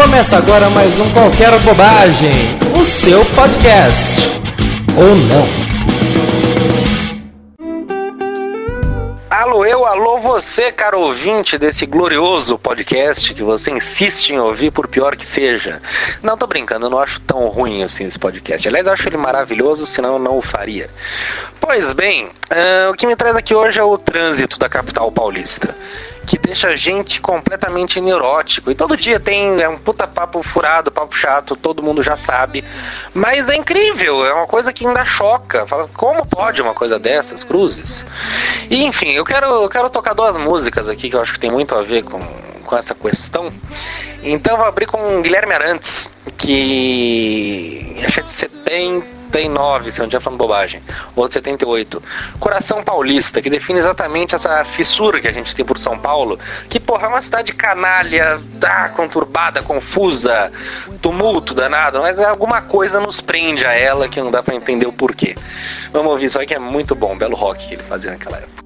Começa agora mais um Qualquer Bobagem, o seu podcast. Ou não. Alô, eu, alô, você, caro ouvinte desse glorioso podcast que você insiste em ouvir, por pior que seja. Não, tô brincando, eu não acho tão ruim assim esse podcast. Aliás, eu acho ele maravilhoso, senão eu não o faria. Pois bem, uh, o que me traz aqui hoje é o trânsito da capital paulista que deixa a gente completamente neurótico. E todo dia tem é um puta papo furado, papo chato, todo mundo já sabe. Mas é incrível, é uma coisa que ainda choca. Fala, como pode uma coisa dessas, cruzes? E enfim, eu quero, eu quero tocar duas músicas aqui que eu acho que tem muito a ver com, com essa questão. Então vou abrir com Guilherme Arantes, que acho é de 70 79, se eu não estiver falando bobagem, ou de 78. Coração Paulista, que define exatamente essa fissura que a gente tem por São Paulo, que, porra, é uma cidade canalha, tá, conturbada, confusa, tumulto danado, mas alguma coisa nos prende a ela que não dá para entender o porquê. Vamos ouvir aí que é muito bom, belo rock que ele fazia naquela época.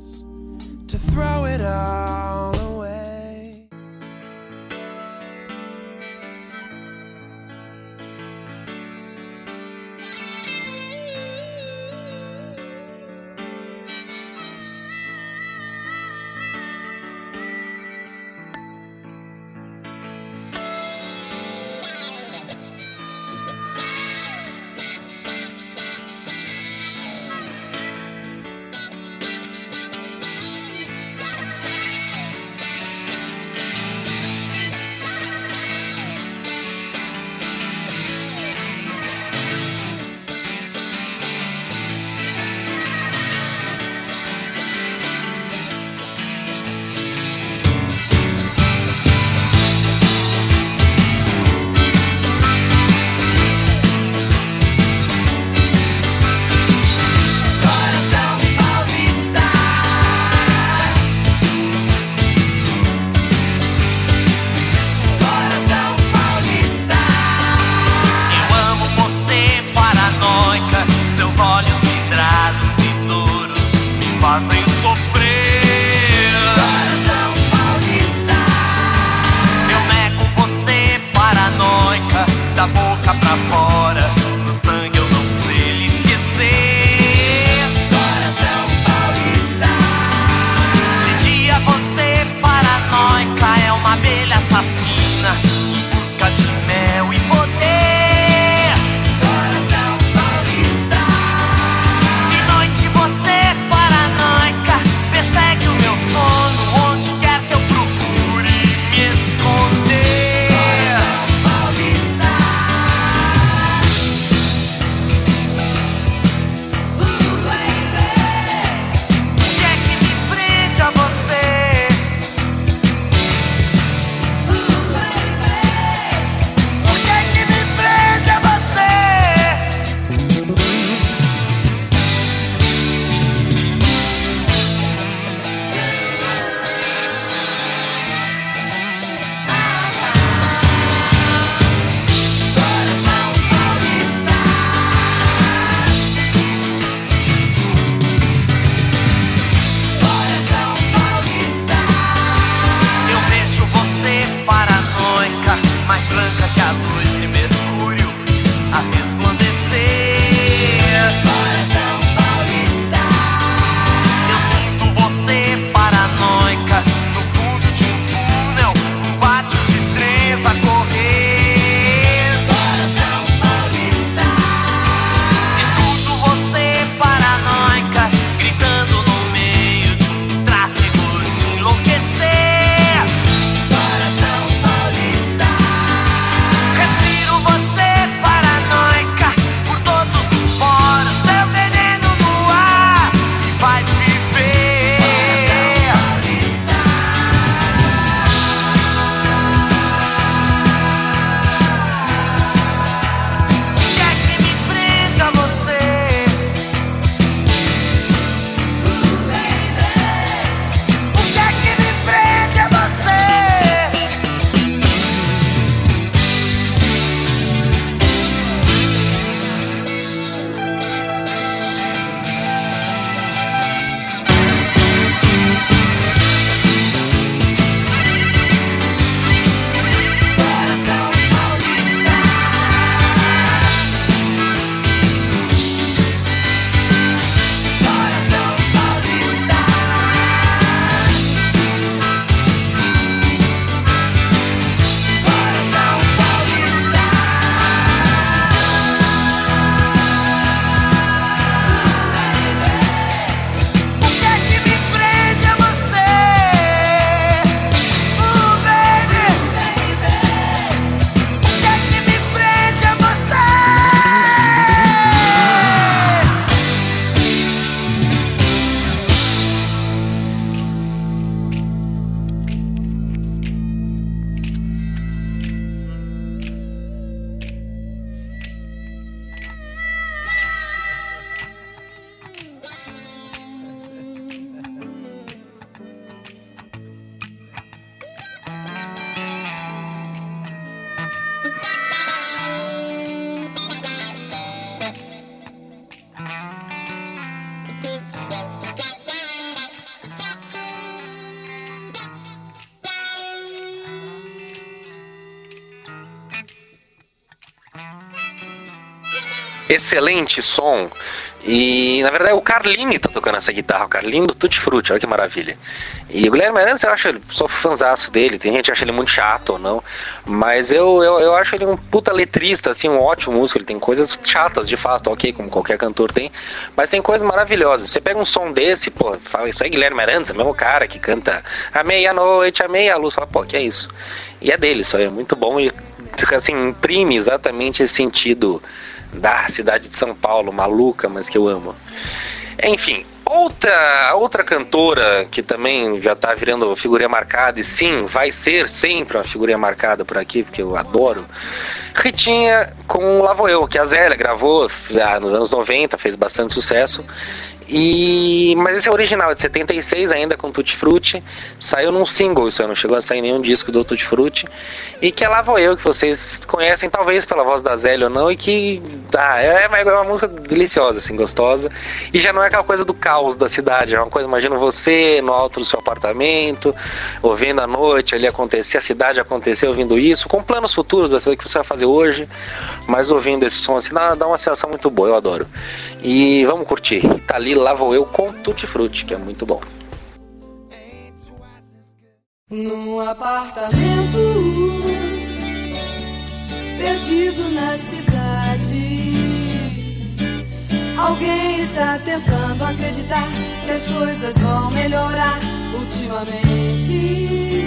cup, my phone. a luz de Mercúrio a responder. Excelente som. E na verdade o Carlini tá tocando essa guitarra, o Carlini do Tutti Frutti, olha que maravilha. E o Guilherme Arantes, eu acho, ele, sou fãzaço dele, tem gente que acha ele muito chato ou não, mas eu, eu, eu acho ele um puta letrista, assim, um ótimo músico, ele tem coisas chatas de fato, ok, como qualquer cantor tem, mas tem coisas maravilhosas. Você pega um som desse, pô, fala, isso aí é Guilherme Arantes, é o mesmo cara que canta a meia-noite, a meia-luz, fala, pô, que é isso? E é dele, isso aí é muito bom e, assim, imprime exatamente esse sentido da cidade de São Paulo, maluca, mas que eu amo. Enfim, outra outra cantora que também já tá virando figurinha marcada e sim, vai ser sempre uma figurinha marcada por aqui, porque eu adoro. Ritinha com Lavo Eu, que a Zélia gravou nos anos 90, fez bastante sucesso. E mas esse é original, é de 76 ainda com Tutti Frutti. Saiu num single, isso aí não chegou a sair nenhum disco do Tutti Frutti. E que é Lá Vou Eu, que vocês conhecem talvez pela voz da Zélia ou não, e que ah, é, é uma música deliciosa, assim, gostosa. E já não é aquela coisa do caos da cidade, é uma coisa, imagina você no alto do seu apartamento, ouvindo a noite ali acontecer, a cidade acontecer, ouvindo isso, com planos futuros da que você vai fazer hoje, mas ouvindo esse som assim, dá, dá uma sensação muito boa, eu adoro. E vamos curtir. Tá ali lá vou eu com Tutti Frutti, que é muito bom. Num apartamento perdido na cidade, alguém está tentando acreditar que as coisas vão melhorar ultimamente.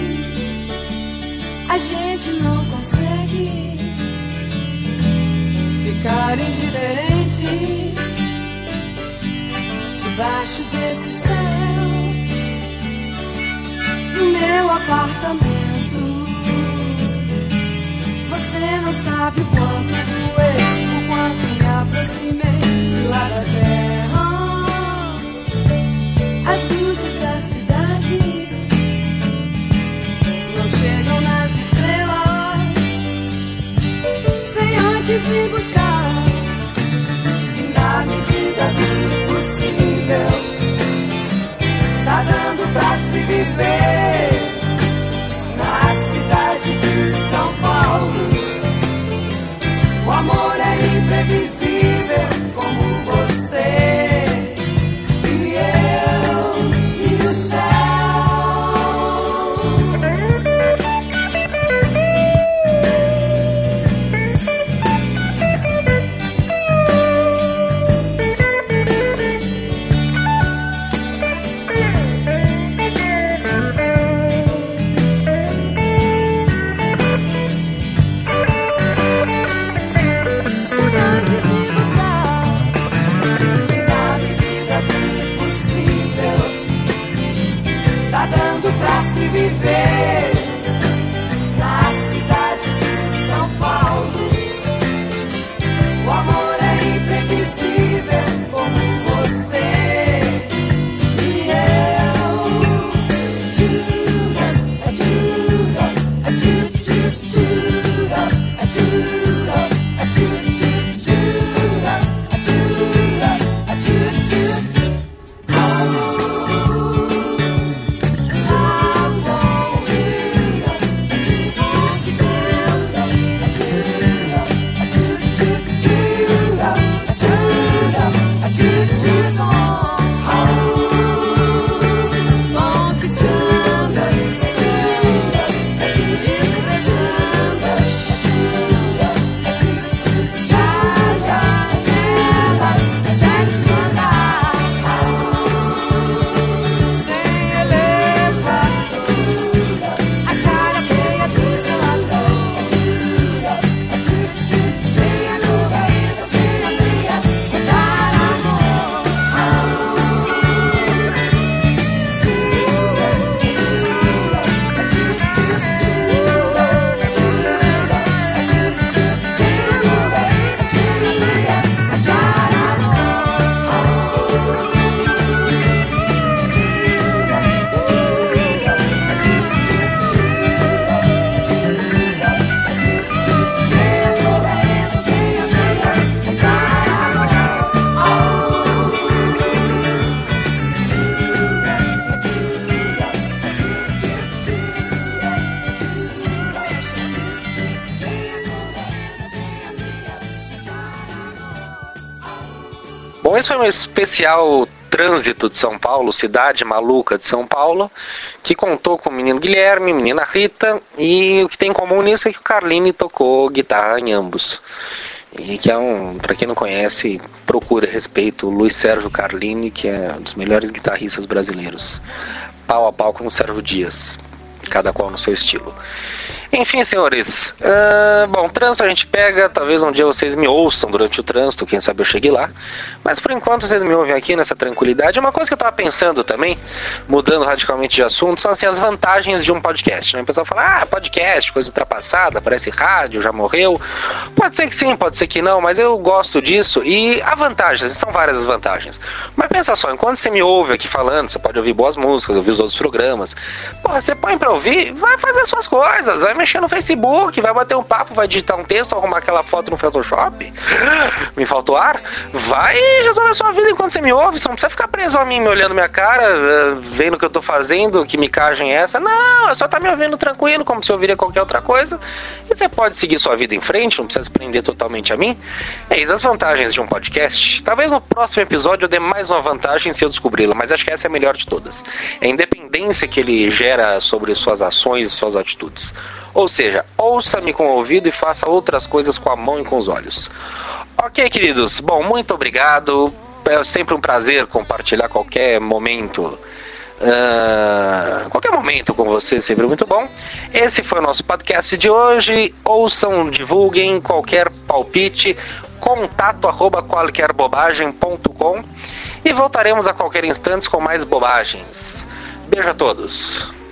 A gente não consegue ficar indiferente debaixo desse céu do meu apartamento. Você não sabe o quanto doeu, o quanto me aproximei de lá da terra. As luzes da cidade não chegam nas estrelas sem antes me buscar. Viver Foi um especial trânsito de São Paulo, cidade maluca de São Paulo, que contou com o menino Guilherme, menina Rita, e o que tem em comum nisso é que o Carline tocou guitarra em ambos. E que é um, para quem não conhece, procura respeito Luiz Sérgio Carlini, que é um dos melhores guitarristas brasileiros. Pau a pau com o Sérgio Dias, cada qual no seu estilo. Enfim, senhores, uh, bom, trânsito a gente pega, talvez um dia vocês me ouçam durante o trânsito, quem sabe eu chegue lá. Mas por enquanto vocês me ouvem aqui nessa tranquilidade. Uma coisa que eu tava pensando também, mudando radicalmente de assunto, são assim, as vantagens de um podcast. Né? O pessoal fala, ah, podcast, coisa ultrapassada, parece rádio, já morreu. Pode ser que sim, pode ser que não, mas eu gosto disso. E a vantagem, são várias as vantagens. Mas pensa só, enquanto você me ouve aqui falando, você pode ouvir boas músicas, ouvir os outros programas. Porra, você põe pra ouvir, vai fazer suas coisas, vai mexer no Facebook, vai bater um papo, vai digitar um texto, arrumar aquela foto no Photoshop. Me faltou ar? Vai resolver sua vida enquanto você me ouve. Você não precisa ficar preso a mim, me olhando minha cara, eh, vendo o que eu tô fazendo, que micagem é essa. Não, é só tá me ouvindo tranquilo, como se eu ouviria qualquer outra coisa. E você pode seguir sua vida em frente, não precisa se prender totalmente a mim. Eis as vantagens de um podcast. Talvez no próximo episódio eu dê mais uma vantagem se eu descobri-la, mas acho que essa é a melhor de todas. É a independência que ele gera sobre suas ações e suas atitudes. Ou seja, ouça-me com o ouvido e faça outras coisas com a mão e com os olhos. Ok, queridos. Bom, muito obrigado. É sempre um prazer compartilhar qualquer momento. Uh, qualquer momento com você, sempre muito bom. Esse foi o nosso podcast de hoje. Ouçam, divulguem qualquer palpite, contato arroba qualquerbobagem.com e voltaremos a qualquer instante com mais bobagens. Beijo a todos.